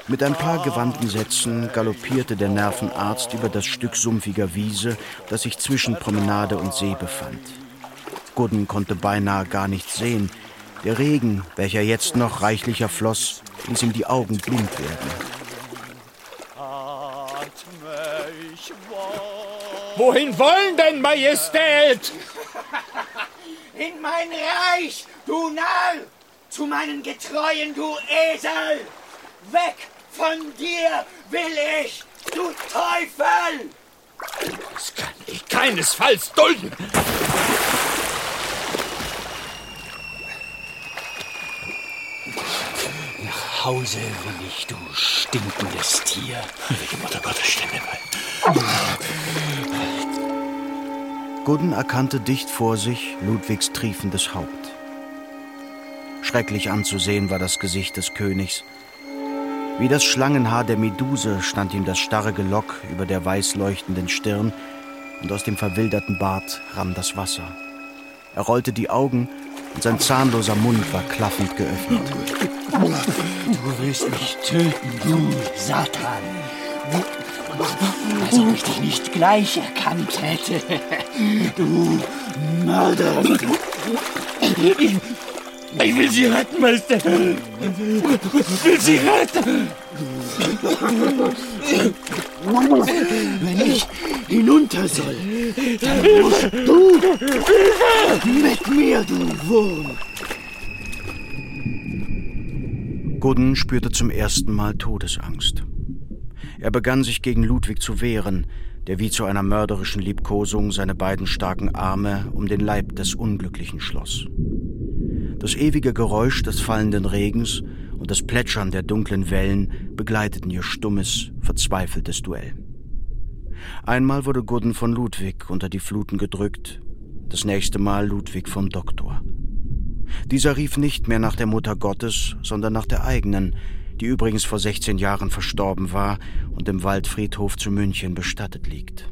Mit ein paar gewandten Sätzen galoppierte der Nervenarzt über das Stück sumpfiger Wiese, das sich zwischen Promenade und See befand. Gudden konnte beinahe gar nichts sehen. Der Regen, welcher jetzt noch reichlicher floss, ließ ihm die Augen blind werden. Wohin wollen denn, Majestät? In mein Reich, du Narr! Zu meinen Getreuen, du Esel! Weg von dir will ich, du Teufel! Das kann ich, keinesfalls dulden. Nach Hause will ich, du stinkendes Tier. Welche Mutter Gottes Stimme. Gudden erkannte dicht vor sich Ludwigs triefendes Haupt. Schrecklich anzusehen war das Gesicht des Königs. Wie das Schlangenhaar der Meduse stand ihm das starre Gelock über der weiß leuchtenden Stirn und aus dem verwilderten Bart rann das Wasser. Er rollte die Augen und sein zahnloser Mund war klaffend geöffnet. Du willst mich töten, du Satan. Als ob ich dich nicht gleich erkannt hätte. Du Mörder. Ich, will sie retten, Meister. Ich will sie retten. Wenn ich hinunter soll, dann musst du mit mir, du Wurm. Gudden spürte zum ersten Mal Todesangst. Er begann sich gegen Ludwig zu wehren, der wie zu einer mörderischen Liebkosung seine beiden starken Arme um den Leib des Unglücklichen schloss. Das ewige Geräusch des fallenden Regens und das Plätschern der dunklen Wellen begleiteten ihr stummes, verzweifeltes Duell. Einmal wurde Gudden von Ludwig unter die Fluten gedrückt, das nächste Mal Ludwig vom Doktor. Dieser rief nicht mehr nach der Mutter Gottes, sondern nach der eigenen, die übrigens vor 16 Jahren verstorben war und im Waldfriedhof zu München bestattet liegt.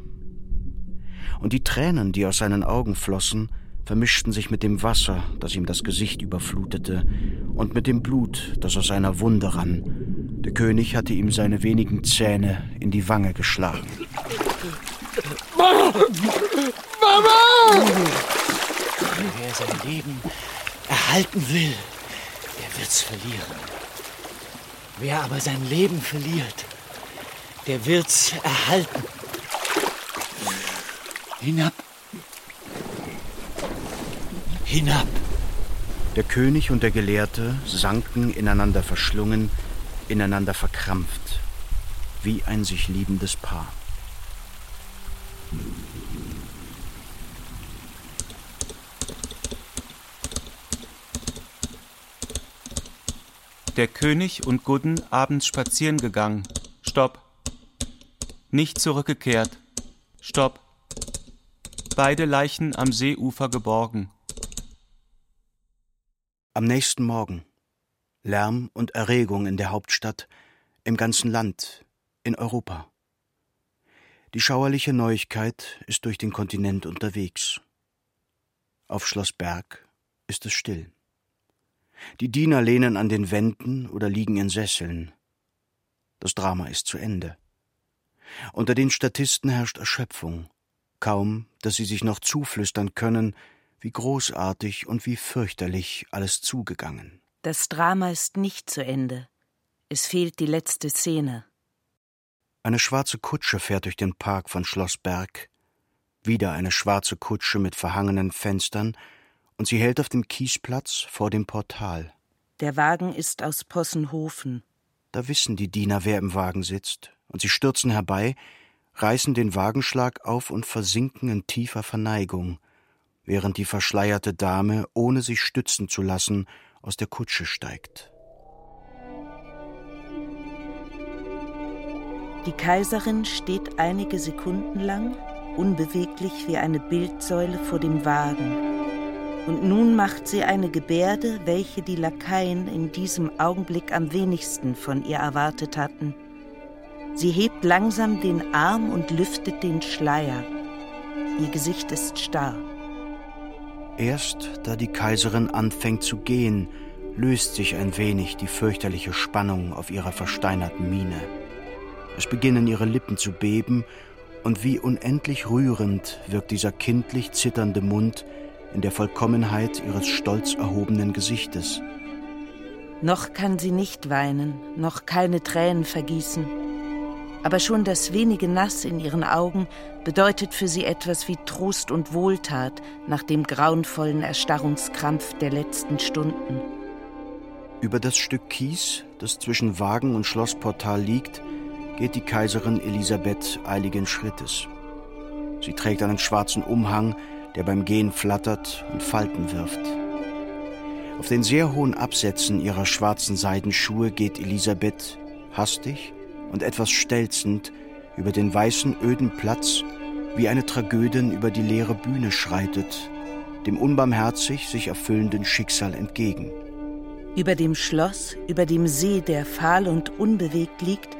Und die Tränen, die aus seinen Augen flossen, vermischten sich mit dem Wasser, das ihm das Gesicht überflutete, und mit dem Blut, das aus seiner Wunde rann. Der König hatte ihm seine wenigen Zähne in die Wange geschlagen. Mama! Mama! Wer sein Leben erhalten will, der wird's verlieren. Wer aber sein Leben verliert, der wird's erhalten. Hinab hinab. Der König und der Gelehrte sanken ineinander verschlungen, ineinander verkrampft, wie ein sich liebendes Paar. Der König und Gudden abends spazieren gegangen. Stopp. Nicht zurückgekehrt. Stopp. Beide Leichen am Seeufer geborgen. Am nächsten Morgen. Lärm und Erregung in der Hauptstadt, im ganzen Land, in Europa. Die schauerliche Neuigkeit ist durch den Kontinent unterwegs. Auf Schloss Berg ist es still. Die Diener lehnen an den Wänden oder liegen in Sesseln. Das Drama ist zu Ende. Unter den Statisten herrscht Erschöpfung, kaum, dass sie sich noch zuflüstern können, wie großartig und wie fürchterlich alles zugegangen. Das Drama ist nicht zu Ende. Es fehlt die letzte Szene. Eine schwarze Kutsche fährt durch den Park von Schloss Berg. Wieder eine schwarze Kutsche mit verhangenen Fenstern, und sie hält auf dem Kiesplatz vor dem Portal. Der Wagen ist aus Possenhofen. Da wissen die Diener, wer im Wagen sitzt, und sie stürzen herbei, reißen den Wagenschlag auf und versinken in tiefer Verneigung während die verschleierte Dame, ohne sich stützen zu lassen, aus der Kutsche steigt. Die Kaiserin steht einige Sekunden lang, unbeweglich wie eine Bildsäule vor dem Wagen. Und nun macht sie eine Gebärde, welche die Lakaien in diesem Augenblick am wenigsten von ihr erwartet hatten. Sie hebt langsam den Arm und lüftet den Schleier. Ihr Gesicht ist starr. Erst da die Kaiserin anfängt zu gehen, löst sich ein wenig die fürchterliche Spannung auf ihrer versteinerten Miene. Es beginnen ihre Lippen zu beben, und wie unendlich rührend wirkt dieser kindlich zitternde Mund in der Vollkommenheit ihres stolz erhobenen Gesichtes. Noch kann sie nicht weinen, noch keine Tränen vergießen aber schon das wenige Nass in ihren Augen bedeutet für sie etwas wie Trost und Wohltat nach dem grauenvollen Erstarrungskrampf der letzten Stunden. Über das Stück Kies, das zwischen Wagen und Schlossportal liegt, geht die Kaiserin Elisabeth eiligen Schrittes. Sie trägt einen schwarzen Umhang, der beim Gehen flattert und Falten wirft. Auf den sehr hohen Absätzen ihrer schwarzen Seidenschuhe geht Elisabeth hastig und etwas stelzend über den weißen öden Platz, wie eine Tragödin über die leere Bühne schreitet, dem unbarmherzig sich erfüllenden Schicksal entgegen. Über dem Schloss, über dem See, der fahl und unbewegt liegt,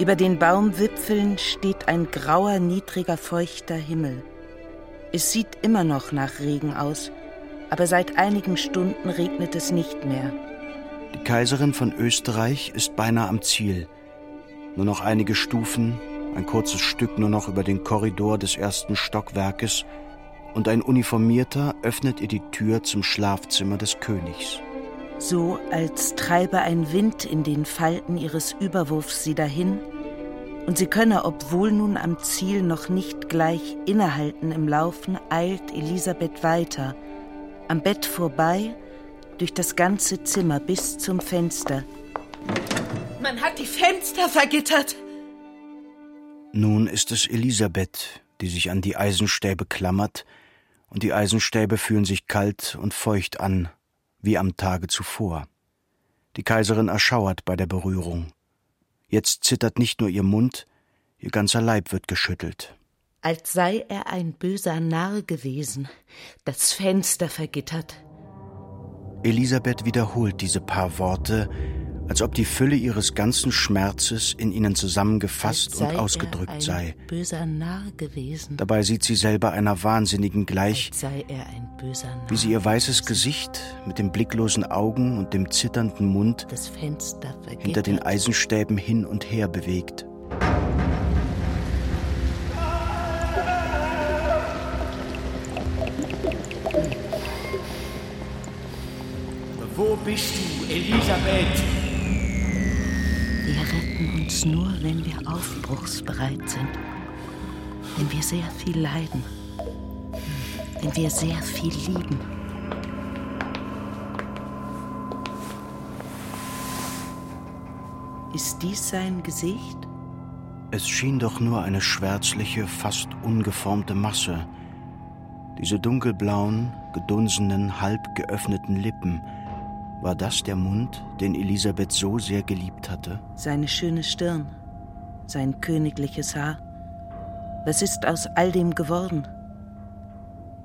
über den Baumwipfeln steht ein grauer, niedriger, feuchter Himmel. Es sieht immer noch nach Regen aus, aber seit einigen Stunden regnet es nicht mehr. Die Kaiserin von Österreich ist beinahe am Ziel. Nur noch einige Stufen, ein kurzes Stück nur noch über den Korridor des ersten Stockwerkes, und ein Uniformierter öffnet ihr die Tür zum Schlafzimmer des Königs so als treibe ein Wind in den Falten ihres Überwurfs sie dahin, und sie könne, obwohl nun am Ziel noch nicht gleich innehalten im Laufen, eilt Elisabeth weiter, am Bett vorbei, durch das ganze Zimmer bis zum Fenster. Man hat die Fenster vergittert. Nun ist es Elisabeth, die sich an die Eisenstäbe klammert, und die Eisenstäbe fühlen sich kalt und feucht an, wie am Tage zuvor. Die Kaiserin erschauert bei der Berührung. Jetzt zittert nicht nur ihr Mund, ihr ganzer Leib wird geschüttelt. Als sei er ein böser Narr gewesen, das Fenster vergittert. Elisabeth wiederholt diese paar Worte, als ob die Fülle ihres ganzen Schmerzes in ihnen zusammengefasst und ausgedrückt ein sei. Böser Narr gewesen. Dabei sieht sie selber einer Wahnsinnigen gleich, Als sei er ein böser Narr. wie sie ihr weißes Gesicht mit den blicklosen Augen und dem zitternden Mund das Fenster vergittert. hinter den Eisenstäben hin und her bewegt. Wo bist du, Elisabeth? Wir retten uns nur, wenn wir aufbruchsbereit sind. Wenn wir sehr viel leiden. Wenn wir sehr viel lieben. Ist dies sein Gesicht? Es schien doch nur eine schwärzliche, fast ungeformte Masse. Diese dunkelblauen, gedunsenen, halb geöffneten Lippen. War das der Mund, den Elisabeth so sehr geliebt hatte? Seine schöne Stirn, sein königliches Haar. Was ist aus all dem geworden?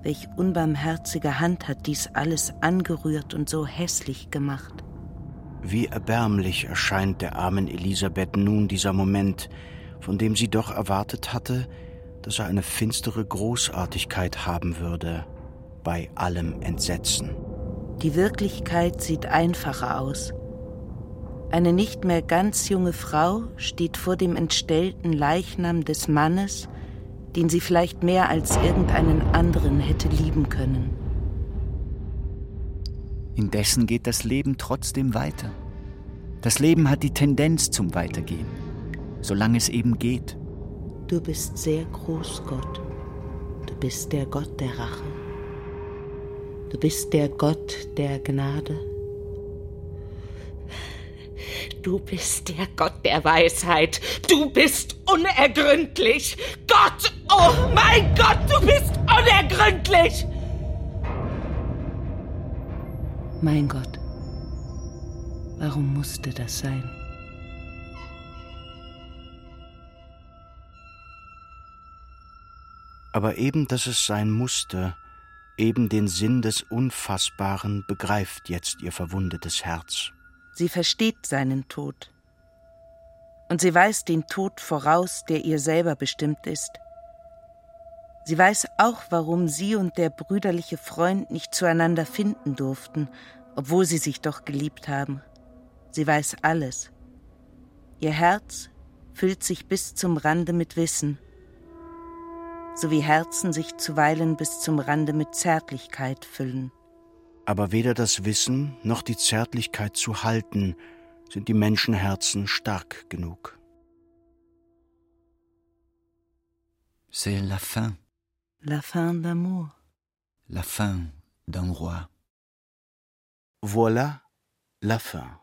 Welch unbarmherzige Hand hat dies alles angerührt und so hässlich gemacht? Wie erbärmlich erscheint der armen Elisabeth nun dieser Moment, von dem sie doch erwartet hatte, dass er eine finstere Großartigkeit haben würde, bei allem Entsetzen. Die Wirklichkeit sieht einfacher aus. Eine nicht mehr ganz junge Frau steht vor dem entstellten Leichnam des Mannes, den sie vielleicht mehr als irgendeinen anderen hätte lieben können. Indessen geht das Leben trotzdem weiter. Das Leben hat die Tendenz zum Weitergehen, solange es eben geht. Du bist sehr groß, Gott. Du bist der Gott der Rache. Du bist der Gott der Gnade. Du bist der Gott der Weisheit. Du bist unergründlich. Gott, oh mein Gott, du bist unergründlich. Mein Gott, warum musste das sein? Aber eben, dass es sein musste, eben den Sinn des Unfassbaren begreift jetzt ihr verwundetes Herz. Sie versteht seinen Tod. Und sie weiß den Tod voraus, der ihr selber bestimmt ist. Sie weiß auch, warum sie und der brüderliche Freund nicht zueinander finden durften, obwohl sie sich doch geliebt haben. Sie weiß alles. Ihr Herz füllt sich bis zum Rande mit Wissen, so wie Herzen sich zuweilen bis zum Rande mit Zärtlichkeit füllen. Aber weder das Wissen noch die Zärtlichkeit zu halten sind die Menschenherzen stark genug. C'est la fin, La fin d'amour. la fin d'un roi. Voilà la fin.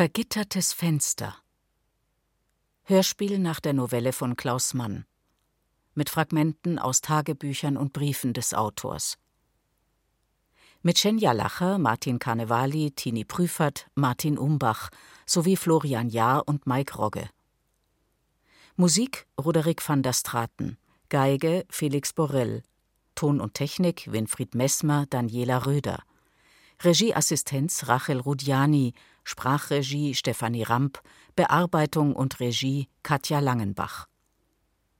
Vergittertes Fenster. Hörspiel nach der Novelle von Klaus Mann. Mit Fragmenten aus Tagebüchern und Briefen des Autors. Mit Schenja Lacher, Martin Karnevali, Tini Prüfert, Martin Umbach sowie Florian Jahr und Mike Rogge. Musik Roderick van der Straten. Geige Felix Borrell. Ton und Technik Winfried Messmer, Daniela Röder. Regieassistenz Rachel Rudiani, Sprachregie Stefanie Ramp, Bearbeitung und Regie Katja Langenbach.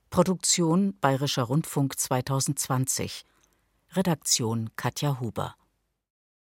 Produktion Bayerischer Rundfunk 2020. Redaktion Katja Huber